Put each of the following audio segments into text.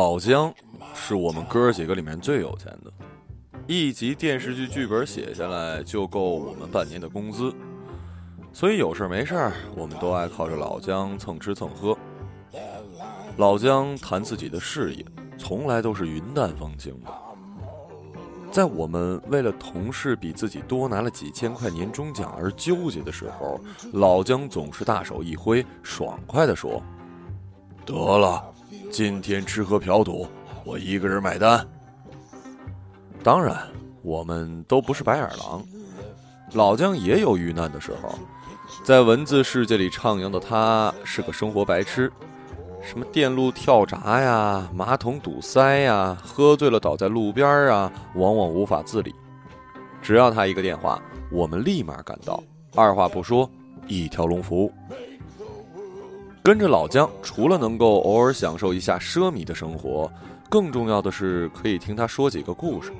老姜是我们哥几个里面最有钱的，一集电视剧剧本写下来就够我们半年的工资，所以有事没事我们都爱靠着老姜蹭吃蹭喝。老姜谈自己的事业，从来都是云淡风轻的。在我们为了同事比自己多拿了几千块年终奖而纠结的时候，老姜总是大手一挥，爽快地说：“得了，今天吃喝嫖赌，我一个人买单。”当然，我们都不是白眼狼，老姜也有遇难的时候，在文字世界里徜徉的他是个生活白痴。什么电路跳闸呀，马桶堵塞呀，喝醉了倒在路边啊，往往无法自理。只要他一个电话，我们立马赶到，二话不说，一条龙服务。跟着老姜，除了能够偶尔享受一下奢靡的生活，更重要的是可以听他说几个故事。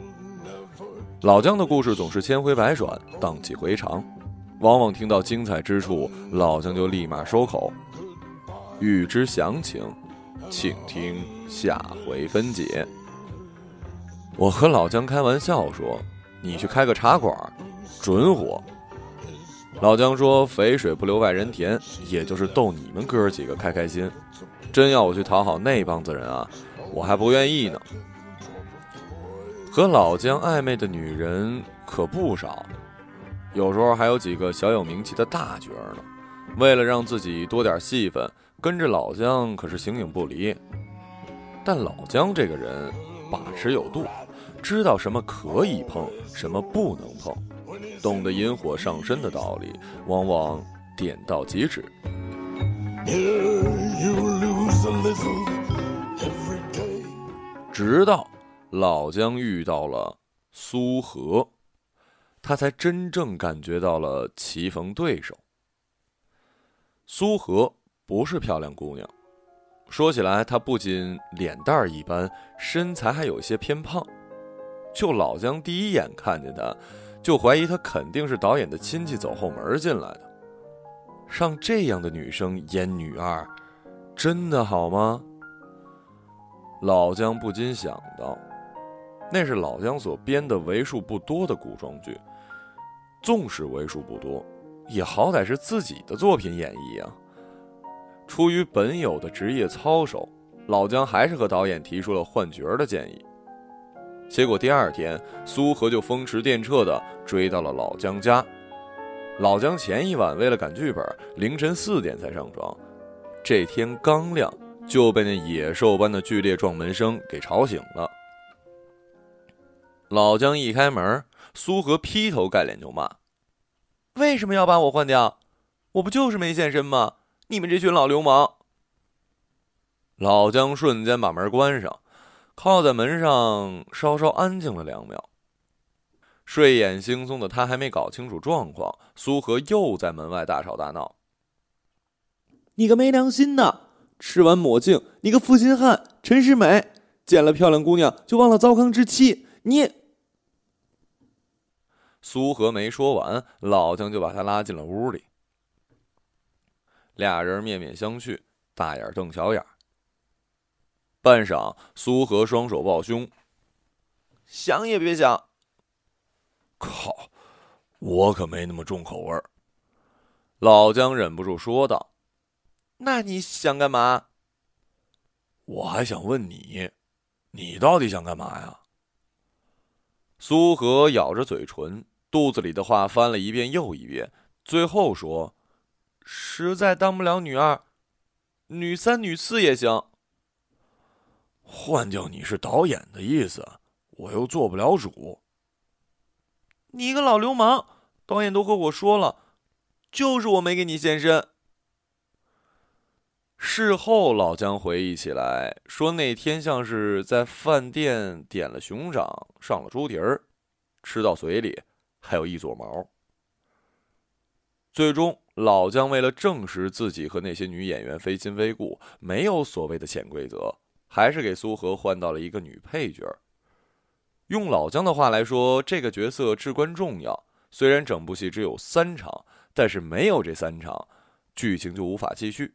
老姜的故事总是千回百转，荡气回肠，往往听到精彩之处，老姜就立马收口。欲知详情，请听下回分解。我和老姜开玩笑说：“你去开个茶馆，准火。”老姜说：“肥水不流外人田，也就是逗你们哥几个开开心。真要我去讨好那帮子人啊，我还不愿意呢。”和老姜暧昧的女人可不少，有时候还有几个小有名气的大角儿呢。为了让自己多点戏份。跟着老姜可是形影不离，但老姜这个人把持有度，知道什么可以碰，什么不能碰，懂得引火上身的道理，往往点到即止。直到老姜遇到了苏和，他才真正感觉到了棋逢对手。苏和。不是漂亮姑娘，说起来，她不仅脸蛋儿一般，身材还有些偏胖。就老姜第一眼看见她，就怀疑她肯定是导演的亲戚走后门进来的。让这样的女生演女二，真的好吗？老姜不禁想到，那是老姜所编的为数不多的古装剧，纵使为数不多，也好歹是自己的作品演绎啊。出于本有的职业操守，老姜还是和导演提出了换角的建议。结果第二天，苏荷就风驰电掣的追到了老姜家。老姜前一晚为了赶剧本，凌晨四点才上床，这天刚亮就被那野兽般的剧烈撞门声给吵醒了。老姜一开门，苏荷劈头盖脸就骂：“为什么要把我换掉？我不就是没现身吗？”你们这群老流氓！老姜瞬间把门关上，靠在门上稍稍安静了两秒。睡眼惺忪的他还没搞清楚状况，苏荷又在门外大吵大闹：“你个没良心的，吃完抹净，你个负心汉！陈世美见了漂亮姑娘就忘了糟糠之妻，你……”苏荷没说完，老姜就把他拉进了屋里。俩人面面相觑，大眼瞪小眼。半晌，苏荷双手抱胸，想也别想。靠，我可没那么重口味儿。老姜忍不住说道：“那你想干嘛？”我还想问你，你到底想干嘛呀？苏荷咬着嘴唇，肚子里的话翻了一遍又一遍，最后说。实在当不了女二，女三、女四也行。换掉你是导演的意思，我又做不了主。你一个老流氓！导演都和我说了，就是我没给你现身。事后，老姜回忆起来说，那天像是在饭店点了熊掌，上了猪蹄儿，吃到嘴里还有一撮毛。最终。老姜为了证实自己和那些女演员非亲非故，没有所谓的潜规则，还是给苏荷换到了一个女配角。用老姜的话来说，这个角色至关重要。虽然整部戏只有三场，但是没有这三场，剧情就无法继续。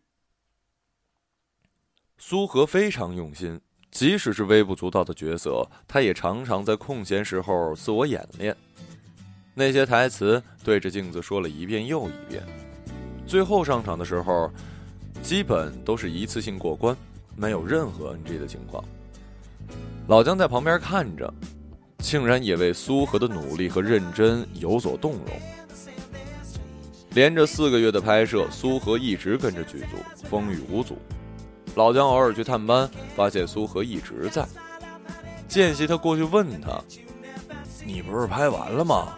苏荷非常用心，即使是微不足道的角色，他也常常在空闲时候自我演练。那些台词对着镜子说了一遍又一遍，最后上场的时候，基本都是一次性过关，没有任何 NG 的情况。老姜在旁边看着，竟然也为苏荷的努力和认真有所动容。连着四个月的拍摄，苏荷一直跟着剧组，风雨无阻。老姜偶尔去探班，发现苏荷一直在。间隙，他过去问他：“你不是拍完了吗？”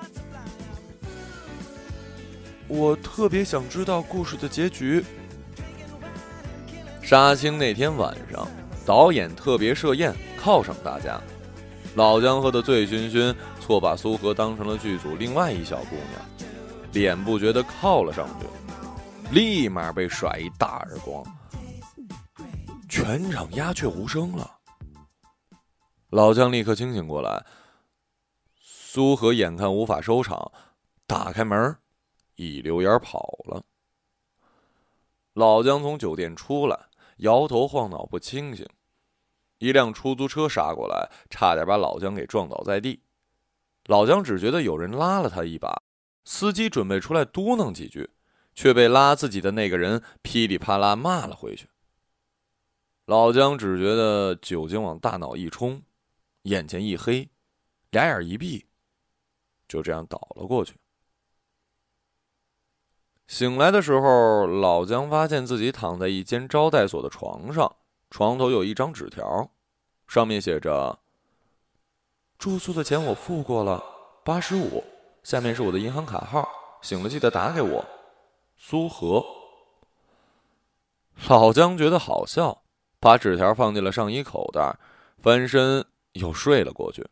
我特别想知道故事的结局。杀青那天晚上，导演特别设宴犒赏大家。老姜喝得醉醺醺，错把苏荷当成了剧组另外一小姑娘，脸不觉得靠了上去，立马被甩一大耳光，全场鸦雀无声了。老姜立刻清醒过来，苏荷眼看无法收场，打开门。一溜烟跑了。老姜从酒店出来，摇头晃脑不清醒。一辆出租车杀过来，差点把老姜给撞倒在地。老姜只觉得有人拉了他一把，司机准备出来嘟囔几句，却被拉自己的那个人噼里啪啦骂了回去。老姜只觉得酒精往大脑一冲，眼前一黑，俩眼一闭，就这样倒了过去。醒来的时候，老姜发现自己躺在一间招待所的床上，床头有一张纸条，上面写着：“住宿的钱我付过了，八十五。下面是我的银行卡号，醒了记得打给我。”苏荷。老姜觉得好笑，把纸条放进了上衣口袋，翻身又睡了过去。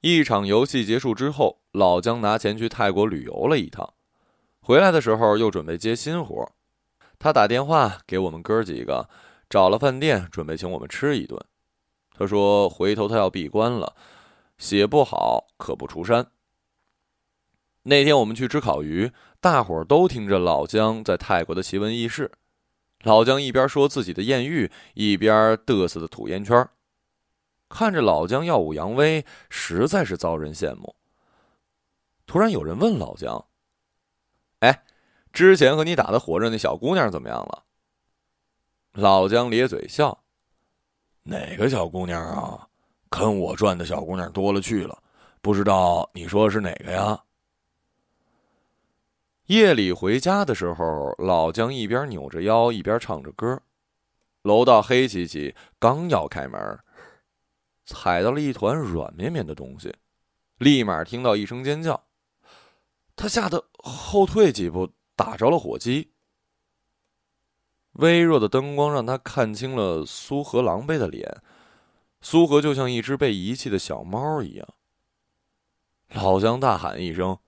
一场游戏结束之后，老姜拿钱去泰国旅游了一趟。回来的时候又准备接新活，他打电话给我们哥几个，找了饭店准备请我们吃一顿。他说回头他要闭关了，写不好可不出山。那天我们去吃烤鱼，大伙儿都听着老姜在泰国的奇闻异事。老姜一边说自己的艳遇，一边嘚瑟的吐烟圈看着老姜耀武扬威，实在是遭人羡慕。突然有人问老姜。哎，之前和你打的火热那小姑娘怎么样了？老姜咧嘴笑：“哪个小姑娘啊？跟我转的小姑娘多了去了，不知道你说的是哪个呀？”夜里回家的时候，老姜一边扭着腰一边唱着歌，楼道黑漆漆，刚要开门，踩到了一团软绵绵的东西，立马听到一声尖叫。他吓得后退几步，打着了火机。微弱的灯光让他看清了苏荷狼狈的脸，苏荷就像一只被遗弃的小猫一样。老姜大喊一声：“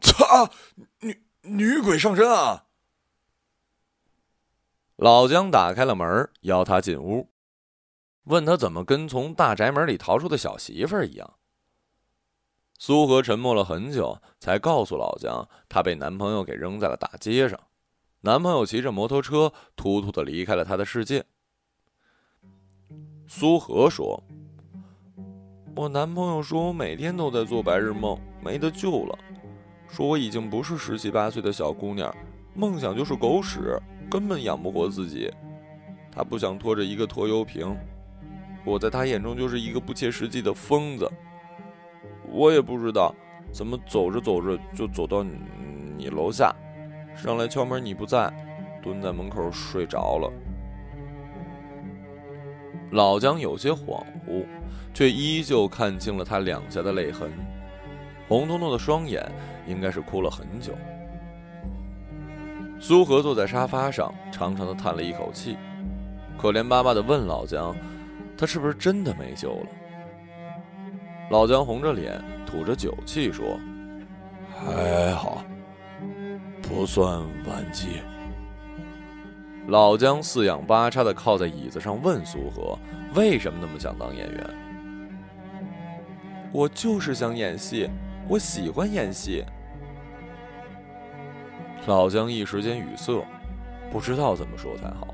操！女女鬼上身啊！”老姜打开了门，邀他进屋，问他怎么跟从大宅门里逃出的小媳妇儿一样。苏荷沉默了很久，才告诉老姜，她被男朋友给扔在了大街上，男朋友骑着摩托车突突的离开了她的世界。苏荷说：“我男朋友说我每天都在做白日梦，没得救了，说我已经不是十七八岁的小姑娘，梦想就是狗屎，根本养不活自己。他不想拖着一个拖油瓶，我在他眼中就是一个不切实际的疯子。”我也不知道，怎么走着走着就走到你楼下，上来敲门你不在，蹲在门口睡着了。老姜有些恍惚，却依旧看清了他两颊的泪痕，红彤彤的双眼，应该是哭了很久。苏荷坐在沙发上，长长的叹了一口气，可怜巴巴的问老姜：“他是不是真的没救了？”老姜红着脸，吐着酒气说：“还好，不算晚期。”老姜四仰八叉的靠在椅子上，问苏荷：“为什么那么想当演员？”“我就是想演戏，我喜欢演戏。”老姜一时间语塞，不知道怎么说才好。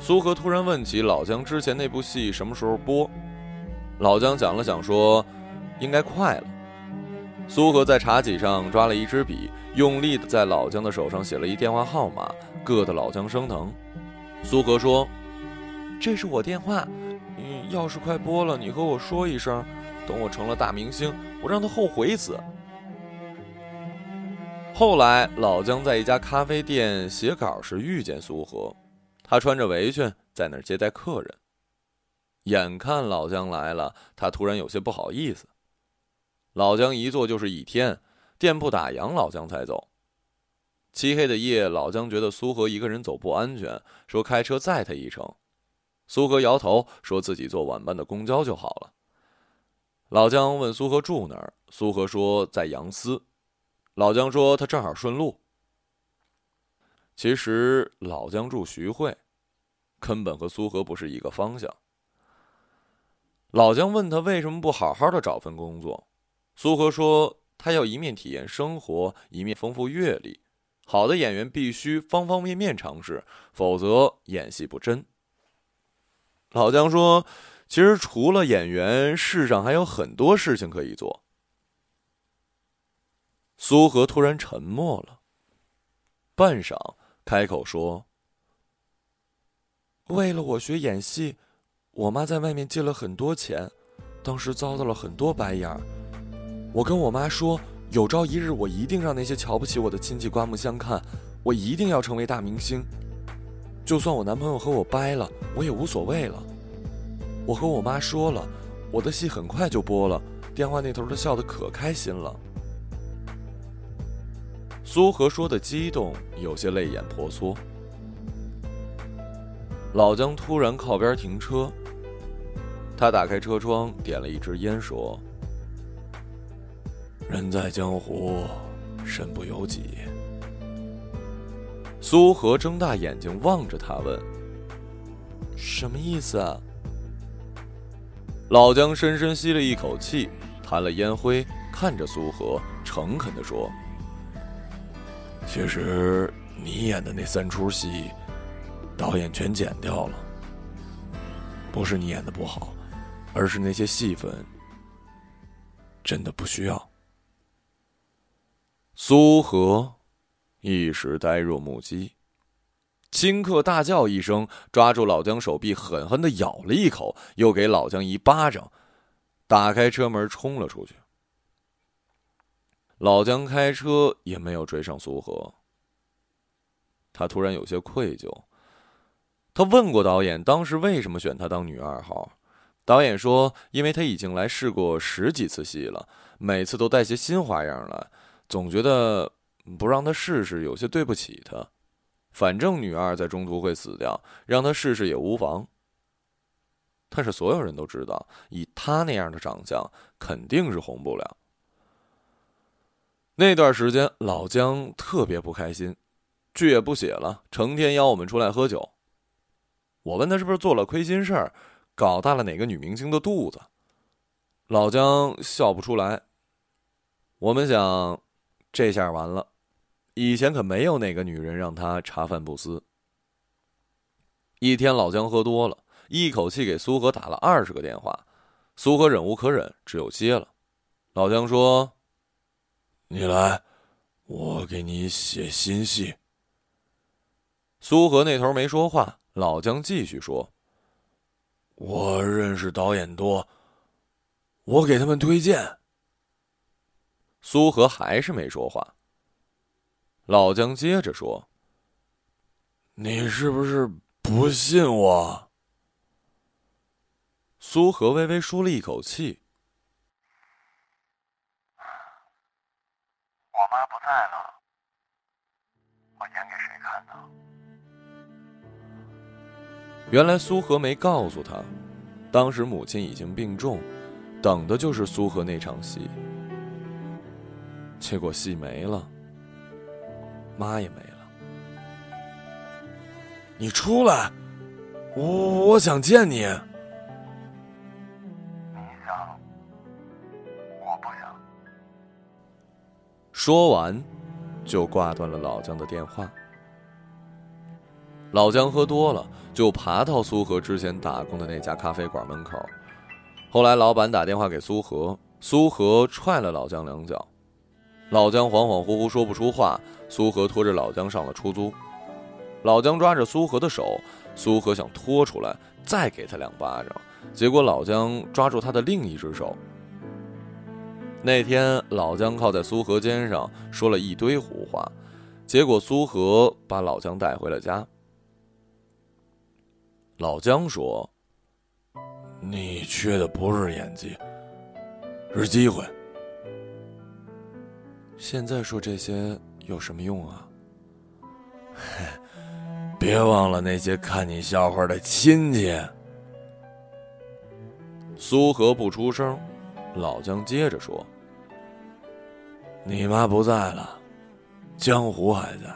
苏荷突然问起老姜之前那部戏什么时候播，老姜想了想说：“应该快了。”苏荷在茶几上抓了一支笔，用力的在老姜的手上写了一电话号码，硌得老姜生疼。苏荷说：“这是我电话，嗯，要是快播了，你和我说一声，等我成了大明星，我让他后悔死。”后来，老姜在一家咖啡店写稿时遇见苏荷。他穿着围裙在那儿接待客人，眼看老姜来了，他突然有些不好意思。老姜一坐就是一天，店铺打烊，老姜才走。漆黑的夜，老姜觉得苏荷一个人走不安全，说开车载他一程。苏荷摇头，说自己坐晚班的公交就好了。老姜问苏荷住哪儿，苏荷说在杨思。老姜说他正好顺路。其实老姜住徐汇，根本和苏荷不是一个方向。老姜问他为什么不好好的找份工作，苏荷说他要一面体验生活，一面丰富阅历。好的演员必须方方面面尝试，否则演戏不真。老姜说，其实除了演员，世上还有很多事情可以做。苏荷突然沉默了，半晌。开口说：“为了我学演戏，我妈在外面借了很多钱，当时遭到了很多白眼儿。我跟我妈说，有朝一日我一定让那些瞧不起我的亲戚刮目相看，我一定要成为大明星。就算我男朋友和我掰了，我也无所谓了。我和我妈说了，我的戏很快就播了。电话那头的笑得可开心了。”苏荷说的激动，有些泪眼婆娑。老姜突然靠边停车，他打开车窗，点了一支烟，说：“人在江湖，身不由己。”苏荷睁大眼睛望着他，问：“什么意思啊？”老姜深深吸了一口气，弹了烟灰，看着苏荷，诚恳地说。其实你演的那三出戏，导演全剪掉了。不是你演的不好，而是那些戏份真的不需要。苏荷一时呆若木鸡，顷刻大叫一声，抓住老姜手臂，狠狠的咬了一口，又给老姜一巴掌，打开车门冲了出去。老姜开车也没有追上苏荷，他突然有些愧疚。他问过导演，当时为什么选他当女二号？导演说，因为他已经来试过十几次戏了，每次都带些新花样来，总觉得不让他试试有些对不起他。反正女二在中途会死掉，让他试试也无妨。但是所有人都知道，以他那样的长相，肯定是红不了。那段时间，老姜特别不开心，剧也不写了，成天邀我们出来喝酒。我问他是不是做了亏心事儿，搞大了哪个女明星的肚子。老姜笑不出来。我们想，这下完了，以前可没有哪个女人让他茶饭不思。一天，老姜喝多了，一口气给苏荷打了二十个电话，苏荷忍无可忍，只有接了。老姜说。你来，我给你写新戏。苏荷那头没说话，老姜继续说：“我认识导演多，我给他们推荐。”苏荷还是没说话。老姜接着说：“你是不是不信我？”苏和微微舒了一口气。我妈不在了，我演给谁看原来苏荷没告诉他，当时母亲已经病重，等的就是苏荷那场戏。结果戏没了，妈也没了。你出来，我我想见你。你想，我不想说完，就挂断了老姜的电话。老姜喝多了，就爬到苏和之前打工的那家咖啡馆门口。后来老板打电话给苏和，苏和踹了老姜两脚，老姜恍恍惚惚说不出话。苏和拖着老姜上了出租，老姜抓着苏和的手，苏和想拖出来再给他两巴掌，结果老姜抓住他的另一只手。那天老姜靠在苏和肩上说了一堆胡话，结果苏和把老姜带回了家。老姜说：“你缺的不是演技，是机会。现在说这些有什么用啊？别忘了那些看你笑话的亲戚。”苏荷不出声，老姜接着说：“你妈不在了，江湖还在。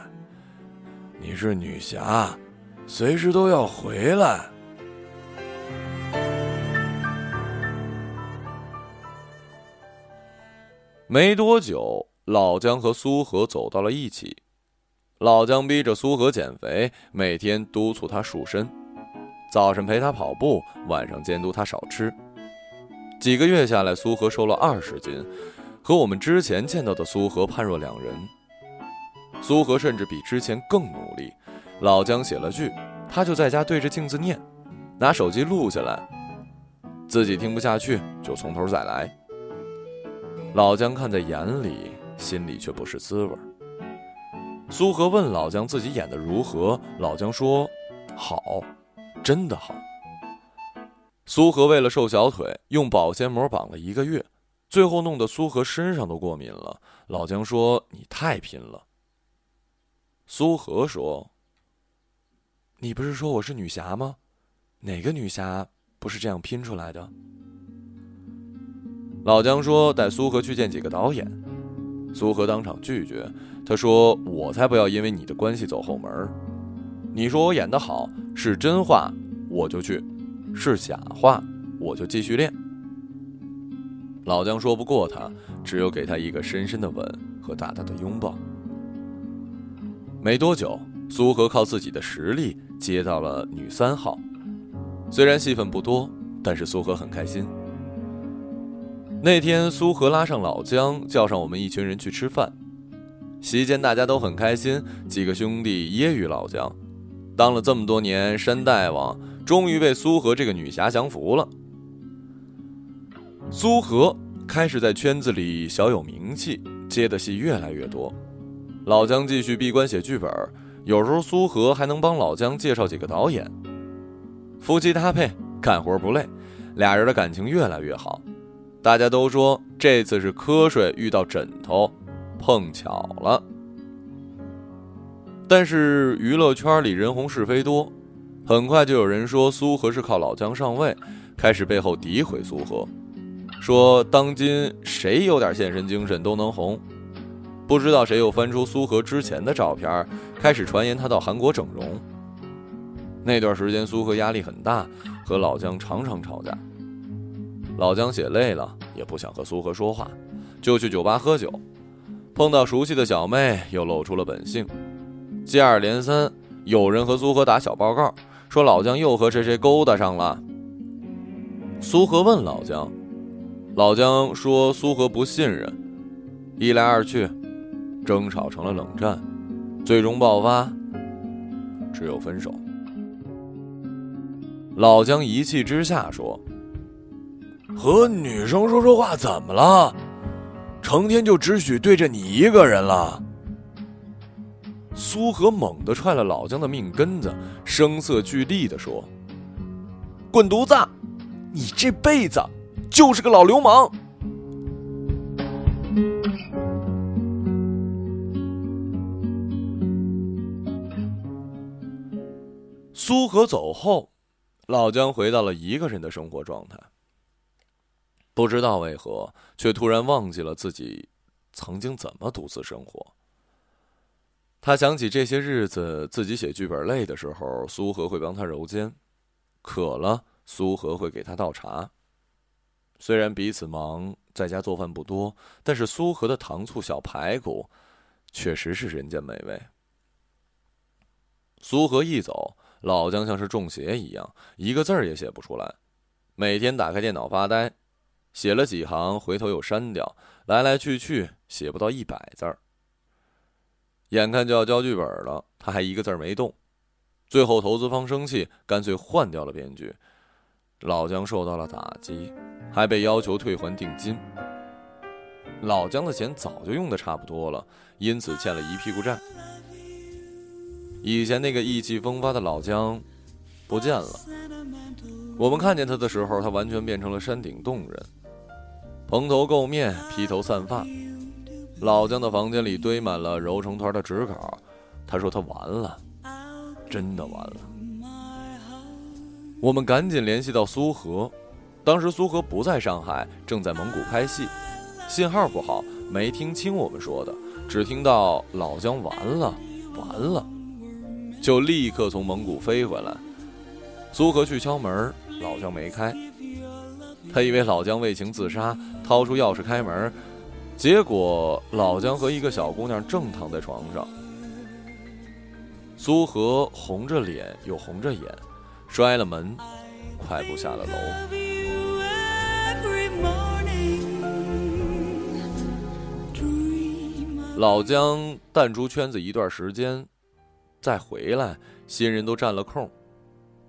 你是女侠。”随时都要回来。没多久，老姜和苏和走到了一起。老姜逼着苏和减肥，每天督促他瘦身，早上陪他跑步，晚上监督他少吃。几个月下来，苏和瘦了二十斤，和我们之前见到的苏和判若两人。苏和甚至比之前更努力。老姜写了句，他就在家对着镜子念，拿手机录下来，自己听不下去就从头再来。老姜看在眼里，心里却不是滋味。苏和问老姜自己演的如何，老姜说：“好，真的好。”苏和为了瘦小腿，用保鲜膜绑了一个月，最后弄得苏和身上都过敏了。老姜说：“你太拼了。”苏和说。你不是说我是女侠吗？哪个女侠不是这样拼出来的？老姜说带苏荷去见几个导演，苏荷当场拒绝。他说：“我才不要因为你的关系走后门。你说我演的好是真话，我就去；是假话，我就继续练。”老姜说不过他，只有给他一个深深的吻和大大的拥抱。没多久。苏荷靠自己的实力接到了女三号，虽然戏份不多，但是苏荷很开心。那天，苏荷拉上老姜，叫上我们一群人去吃饭。席间大家都很开心，几个兄弟揶揄老姜，当了这么多年山大王，终于被苏荷这个女侠降服了。苏荷开始在圈子里小有名气，接的戏越来越多。老姜继续闭关写剧本。有时候苏荷还能帮老姜介绍几个导演，夫妻搭配，干活不累，俩人的感情越来越好。大家都说这次是瞌睡遇到枕头，碰巧了。但是娱乐圈里人红是非多，很快就有人说苏荷是靠老姜上位，开始背后诋毁苏荷，说当今谁有点献身精神都能红。不知道谁又翻出苏荷之前的照片，开始传言他到韩国整容。那段时间，苏荷压力很大，和老姜常常吵架。老姜写累了，也不想和苏荷说话，就去酒吧喝酒。碰到熟悉的小妹，又露出了本性。接二连三，有人和苏荷打小报告，说老姜又和谁谁勾搭上了。苏荷问老姜，老姜说苏荷不信任。一来二去。争吵成了冷战，最终爆发，只有分手。老姜一气之下说：“和女生说说话怎么了？成天就只许对着你一个人了。”苏和猛地踹了老姜的命根子，声色俱厉的说：“滚犊子！你这辈子就是个老流氓！”苏和走后，老姜回到了一个人的生活状态。不知道为何，却突然忘记了自己曾经怎么独自生活。他想起这些日子自己写剧本累的时候，苏和会帮他揉肩；渴了，苏和会给他倒茶。虽然彼此忙，在家做饭不多，但是苏和的糖醋小排骨，确实是人间美味。苏和一走。老姜像是中邪一样，一个字儿也写不出来，每天打开电脑发呆，写了几行，回头又删掉，来来去去写不到一百字儿。眼看就要交剧本了，他还一个字儿没动。最后投资方生气，干脆换掉了编剧。老姜受到了打击，还被要求退还定金。老姜的钱早就用的差不多了，因此欠了一屁股债。以前那个意气风发的老姜不见了。我们看见他的时候，他完全变成了山顶洞人，蓬头垢面，披头散发。老姜的房间里堆满了揉成团的纸稿。他说他完了，真的完了。我们赶紧联系到苏荷，当时苏荷不在上海，正在蒙古拍戏，信号不好，没听清我们说的，只听到老姜完了，完了。就立刻从蒙古飞回来。苏荷去敲门，老姜没开。他以为老姜为情自杀，掏出钥匙开门，结果老姜和一个小姑娘正躺在床上。苏荷红着脸又红着眼，摔了门，快步下了楼。老姜淡出圈子一段时间。再回来，新人都占了空，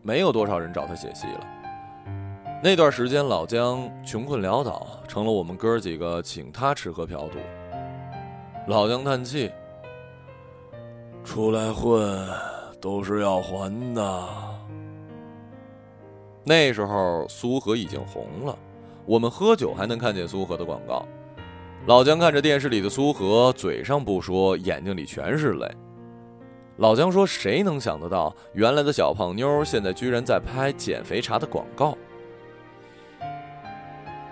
没有多少人找他写戏了。那段时间，老姜穷困潦倒，成了我们哥几个请他吃喝嫖赌。老姜叹气：“出来混都是要还的。”那时候苏荷已经红了，我们喝酒还能看见苏荷的广告。老姜看着电视里的苏荷，嘴上不说，眼睛里全是泪。老姜说：“谁能想得到，原来的小胖妞现在居然在拍减肥茶的广告？”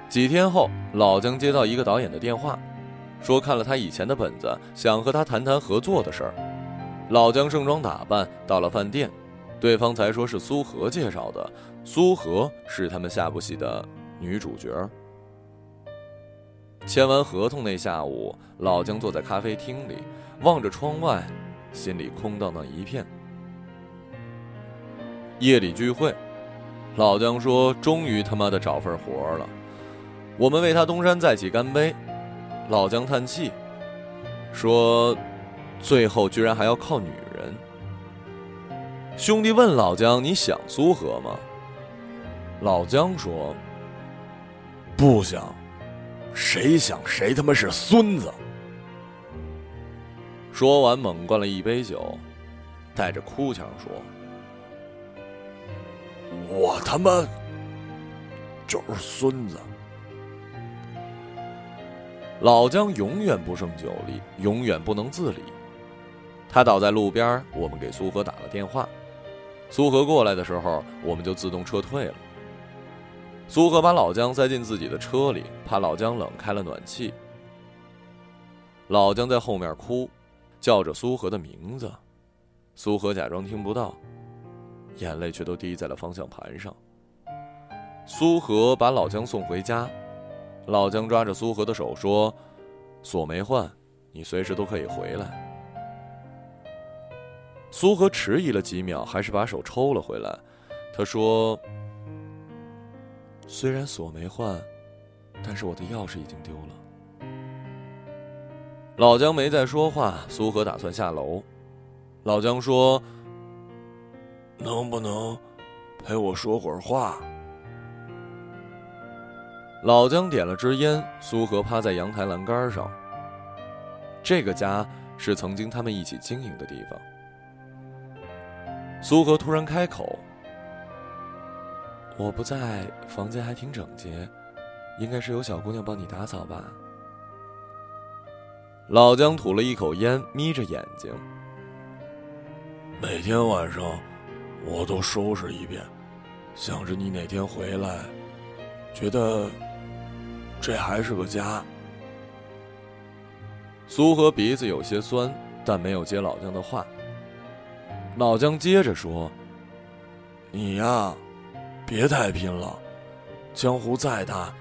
几天后，老姜接到一个导演的电话，说看了他以前的本子，想和他谈谈合作的事儿。老姜盛装打扮到了饭店，对方才说是苏荷介绍的，苏荷是他们下部戏的女主角。签完合同那下午，老姜坐在咖啡厅里，望着窗外。心里空荡荡一片。夜里聚会，老姜说：“终于他妈的找份活了。”我们为他东山再起干杯。老姜叹气，说：“最后居然还要靠女人。”兄弟问老姜：“你想苏荷吗？”老姜说：“不想，谁想谁他妈是孙子。”说完，猛灌了一杯酒，带着哭腔说：“我他妈就是孙子。”老姜永远不胜酒力，永远不能自理。他倒在路边，我们给苏荷打了电话。苏荷过来的时候，我们就自动撤退了。苏荷把老姜塞进自己的车里，怕老姜冷，开了暖气。老姜在后面哭。叫着苏荷的名字，苏荷假装听不到，眼泪却都滴在了方向盘上。苏荷把老姜送回家，老姜抓着苏荷的手说：“锁没换，你随时都可以回来。”苏荷迟疑了几秒，还是把手抽了回来。他说：“虽然锁没换，但是我的钥匙已经丢了。”老姜没再说话，苏荷打算下楼。老姜说：“能不能陪我说会儿话？”老姜点了支烟，苏荷趴在阳台栏杆上。这个家是曾经他们一起经营的地方。苏荷突然开口：“我不在，房间还挺整洁，应该是有小姑娘帮你打扫吧。”老姜吐了一口烟，眯着眼睛。每天晚上，我都收拾一遍，想着你哪天回来，觉得这还是个家。苏和鼻子有些酸，但没有接老姜的话。老姜接着说：“你呀，别太拼了，江湖再大，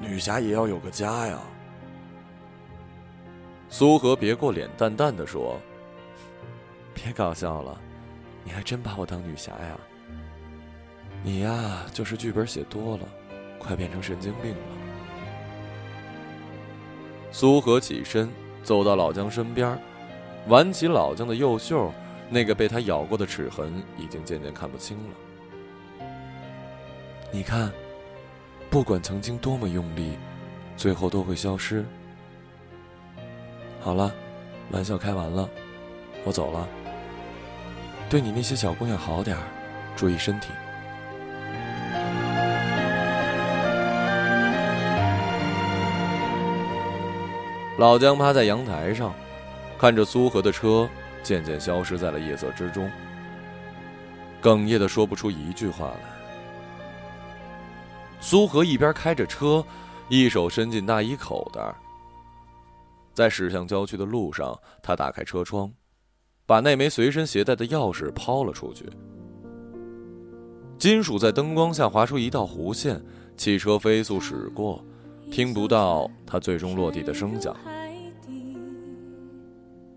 女侠也要有个家呀。”苏荷别过脸，淡淡的说：“别搞笑了，你还真把我当女侠呀？你呀，就是剧本写多了，快变成神经病了。苏荷起身走到老姜身边，挽起老姜的右袖，那个被他咬过的齿痕已经渐渐看不清了。你看，不管曾经多么用力，最后都会消失。好了，玩笑开完了，我走了。对你那些小姑娘好点儿，注意身体。老姜趴在阳台上，看着苏荷的车渐渐消失在了夜色之中，哽咽的说不出一句话来。苏荷一边开着车，一手伸进大衣口袋，在驶向郊区的路上，他打开车窗，把那枚随身携带的钥匙抛了出去。金属在灯光下划出一道弧线，汽车飞速驶过。听不到他最终落地的声响。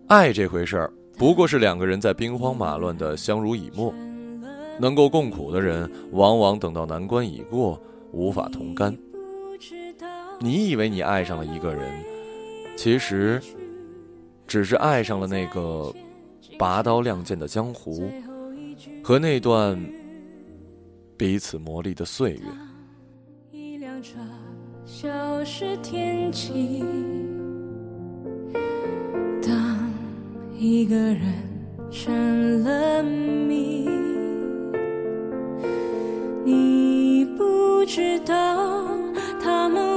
爱这回事儿，不过是两个人在兵荒马乱的相濡以沫。能够共苦的人，往往等到难关已过，无法同甘。你以为你爱上了一个人，其实只是爱上了那个拔刀亮剑的江湖，和那段彼此磨砺的岁月。一辆车消失天际，当一个人成了谜，你不知道他们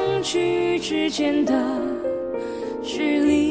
聚之间的距离。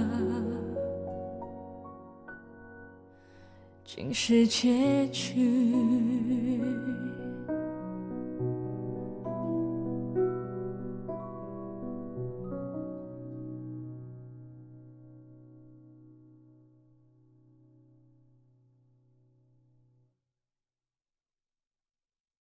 是结局。